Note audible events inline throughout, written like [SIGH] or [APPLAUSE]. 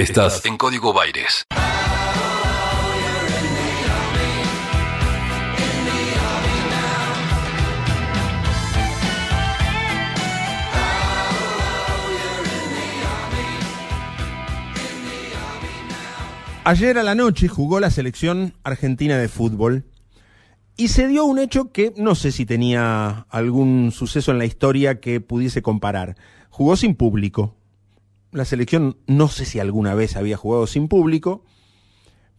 Estás en Código Baires. Ayer a la noche jugó la selección argentina de fútbol y se dio un hecho que no sé si tenía algún suceso en la historia que pudiese comparar. Jugó sin público. La selección no sé si alguna vez había jugado sin público,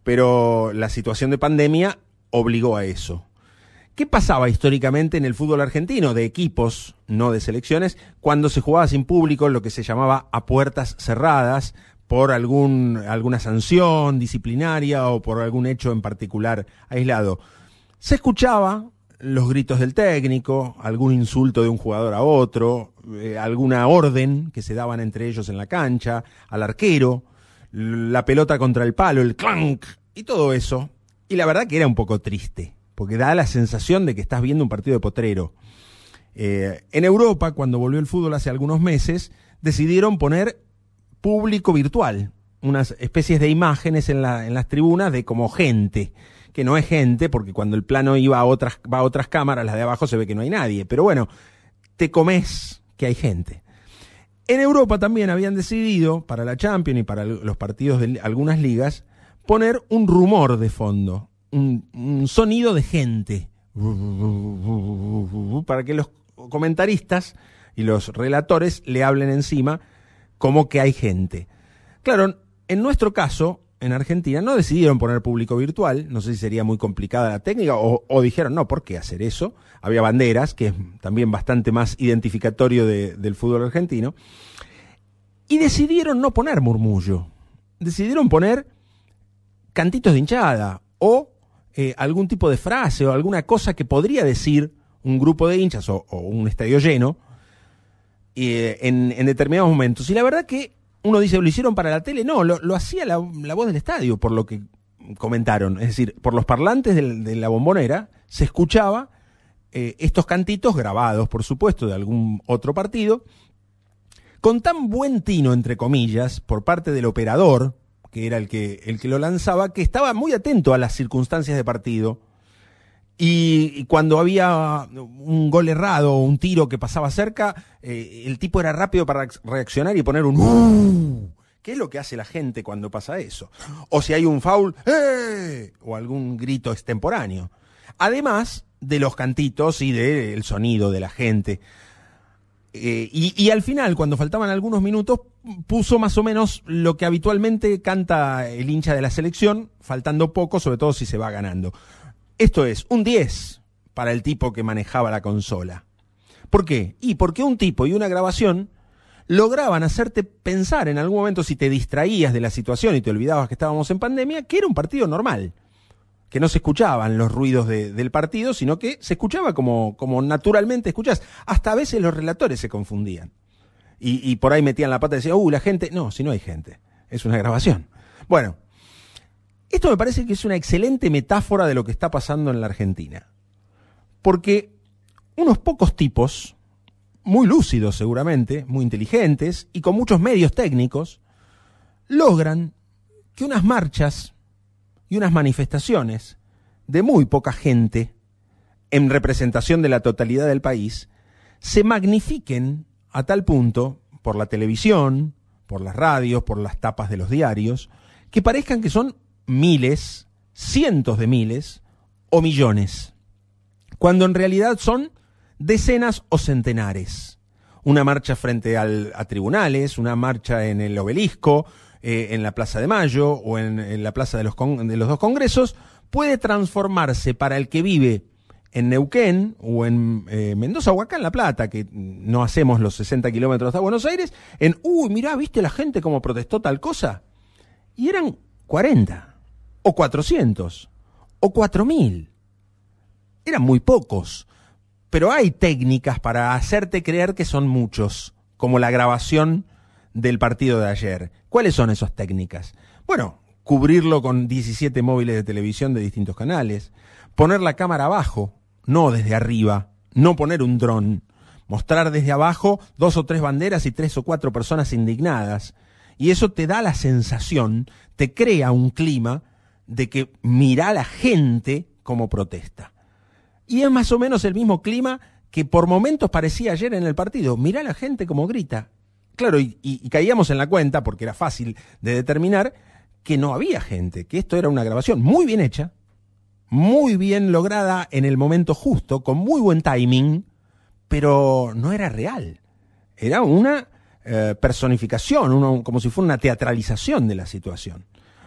pero la situación de pandemia obligó a eso. ¿Qué pasaba históricamente en el fútbol argentino, de equipos, no de selecciones, cuando se jugaba sin público, lo que se llamaba a puertas cerradas, por algún, alguna sanción disciplinaria o por algún hecho en particular aislado. Se escuchaba los gritos del técnico, algún insulto de un jugador a otro, eh, alguna orden que se daban entre ellos en la cancha, al arquero, la pelota contra el palo, el clank y todo eso. Y la verdad que era un poco triste, porque da la sensación de que estás viendo un partido de potrero. Eh, en Europa, cuando volvió el fútbol hace algunos meses, decidieron poner público virtual, unas especies de imágenes en, en las tribunas de como gente, que no es gente, porque cuando el plano iba a otras, va a otras cámaras, las de abajo se ve que no hay nadie, pero bueno, te comes que hay gente. En Europa también habían decidido, para la Champions y para los partidos de algunas ligas, poner un rumor de fondo, un, un sonido de gente, para que los comentaristas y los relatores le hablen encima como que hay gente. Claro, en nuestro caso, en Argentina, no decidieron poner público virtual, no sé si sería muy complicada la técnica, o, dijeron, no, ¿por qué hacer eso? Había banderas, que es también bastante más identificatorio del fútbol argentino, y decidieron no poner murmullo, decidieron poner cantitos de hinchada, o eh, algún tipo de frase, o alguna cosa que podría decir un grupo de hinchas o un estadio lleno, eh, en, determinados momentos. Y la verdad que uno dice, ¿lo hicieron para la tele? No, lo, hacía la, voz del estadio, por lo que comentaron. Es decir, por los parlantes de la bombonera se escuchaba eh, estos cantitos grabados, por supuesto, de algún otro partido, con tan buen tino, entre comillas, por parte del operador, que era el que, el que lo lanzaba, que estaba muy atento a las circunstancias de partido y, cuando había un gol errado o un tiro que pasaba cerca, eh, el tipo era rápido para reaccionar y poner un uh, ¿Qué es lo que hace la gente cuando pasa eso? O si hay un foul, ¡eh! o algún grito extemporáneo. Además de los cantitos y del sonido de la gente. Eh, y, y, al final, cuando faltaban algunos minutos, puso más o menos lo que habitualmente canta el hincha de la selección, faltando poco, sobre todo si se va ganando. Esto es, un 10 para el tipo que manejaba la consola. ¿Por qué? Y porque un tipo y una grabación lograban hacerte pensar en algún momento si te distraías de la situación y te olvidabas que estábamos en pandemia, que era un partido normal, que no se escuchaban los ruidos del partido, sino que se escuchaba como, como naturalmente escuchas. Hasta a veces los relatores se confundían. Y, y por ahí metían la pata y decían, uh, la gente, no, si no hay gente, es una grabación. Bueno, esto me parece que es una excelente metáfora de lo que está pasando en la Argentina. Porque unos pocos tipos, muy lúcidos seguramente, muy inteligentes y con muchos medios técnicos, logran que unas marchas y unas manifestaciones de muy poca gente, en representación de la totalidad del país, se magnifiquen a tal punto por la televisión, por las radios, por las tapas de los diarios, que parezcan que son miles, cientos de miles o millones, cuando en realidad son decenas o centenares. Una marcha frente al, a tribunales, una marcha en el obelisco, eh, en la Plaza de Mayo o en, la Plaza de los, de los dos Congresos, puede transformarse para el que vive en Neuquén o en eh, Mendoza o acá en La Plata, que no hacemos los 60 kilómetros de Buenos Aires, en, uy, mirá, ¿viste la gente cómo protestó tal cosa? Y eran 40 o 400, o 4000. Eran muy pocos, pero hay técnicas para hacerte creer que son muchos, como la grabación del partido de ayer. ¿Cuáles son esas técnicas? Bueno, cubrirlo con 17 móviles de televisión de distintos canales, poner la cámara abajo, no desde arriba, no poner un dron, mostrar desde abajo dos o tres banderas y tres o cuatro personas indignadas, Y eso te da la sensación, te crea un clima de que mira a la gente como protesta. Y es más o menos el mismo clima que por momentos parecía ayer en el partido. Mira a la gente como grita. Claro, y, caíamos en la cuenta, porque era fácil de determinar, que no había gente, que esto era una grabación muy bien hecha, muy bien lograda en el momento justo, con muy buen timing, pero no era real. Era una eh, personificación, como si fuera una teatralización de la situación.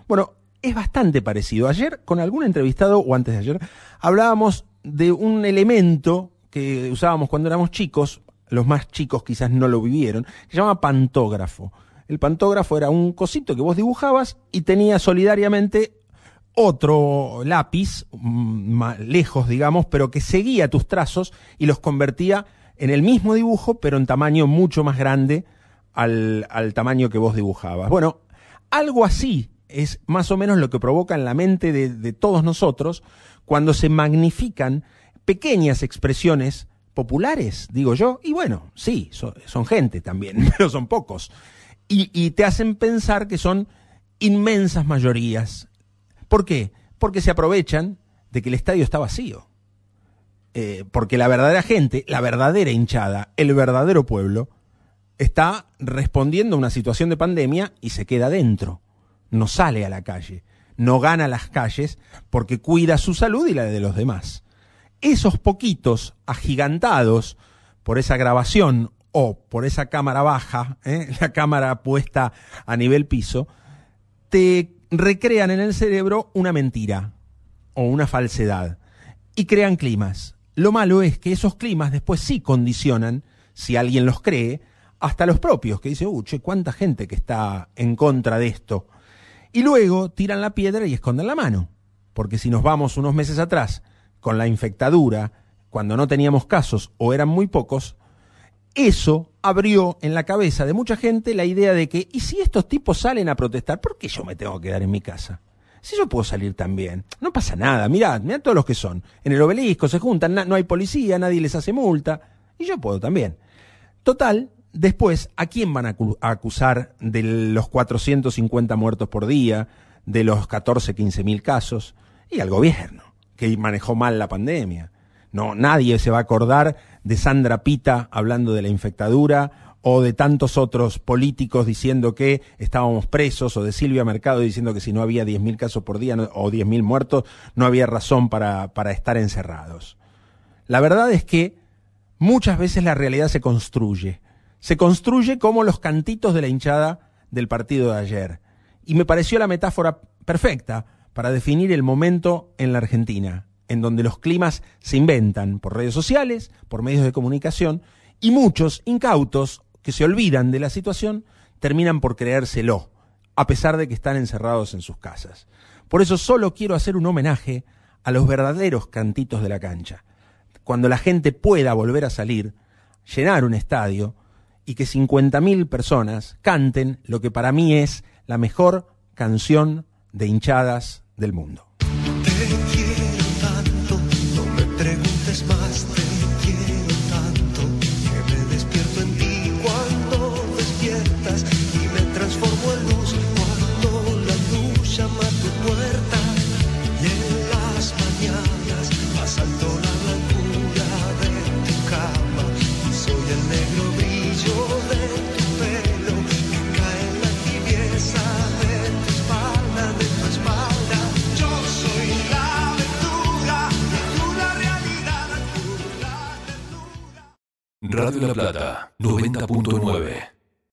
Bueno, es bastante parecido. Ayer, con algún entrevistado, o antes de ayer, hablábamos de un elemento que usábamos cuando éramos chicos, los más chicos quizás no lo vivieron, que se llama pantógrafo. El pantógrafo era un cosito que vos dibujabas y tenía solidariamente otro lápiz, mm, lejos, digamos, pero que seguía tus trazos y los convertía en el mismo dibujo, pero en tamaño mucho más grande al, tamaño que vos dibujabas. Bueno, algo así es más o menos lo que provoca en la mente de, todos nosotros cuando se magnifican pequeñas expresiones populares, digo yo, y bueno, sí, son, gente también, [LAUGHS] pero son pocos, y te hacen pensar que son inmensas mayorías ¿Por qué? Porque se aprovechan de que el estadio está vacío. Eh, porque la verdadera gente, la verdadera hinchada, el verdadero pueblo, está respondiendo a una situación de pandemia y se queda dentro. No sale a la calle. No gana las calles porque cuida su salud y la de los demás. Esos poquitos agigantados por esa grabación o por esa cámara baja, ¿eh? [LAUGHS] la cámara puesta a nivel piso, te recrean en el cerebro una mentira o una falsedad y crean climas. Lo malo es que esos climas después sí condicionan, si alguien los cree, hasta los propios, que dice, uche, cuánta gente que está en contra de esto. Y luego tiran la piedra y esconden la mano. Porque si nos vamos unos meses atrás, con la infectadura, cuando no teníamos casos o eran muy pocos, eso abrió en la cabeza de mucha gente la idea de que, ¿y si estos tipos salen a protestar, por qué yo me tengo que quedar en mi casa? Si yo puedo salir también, no pasa nada, mirad, mirad todos los que son. En el obelisco se juntan, no hay policía, nadie les hace multa, y yo puedo también. Total, después, ¿a quién van a acusar de los 450 muertos por día, de los 14, 15 mil casos? Y al gobierno, que manejó mal la pandemia. No, nadie se va a acordar de Sandra Pita hablando de la infectadura o de tantos otros políticos diciendo que estábamos presos, o de Silvia Mercado diciendo que si no había 10.000 casos por día o 10.000 muertos, no había razón para, para estar encerrados. La verdad es que muchas veces la realidad se construye. Se construye como los cantitos de la hinchada del partido de ayer. Y me pareció la metáfora perfecta para definir el momento en la Argentina en donde los climas se inventan por redes sociales, por medios de comunicación, y muchos incautos que se olvidan de la situación terminan por creérselo, a pesar de que están encerrados en sus casas. Por eso solo quiero hacer un homenaje a los verdaderos cantitos de la cancha. Cuando la gente pueda volver a salir, llenar un estadio y que 50.000 personas canten lo que para mí es la mejor canción de hinchadas del mundo. Radio La Plata, 90.9.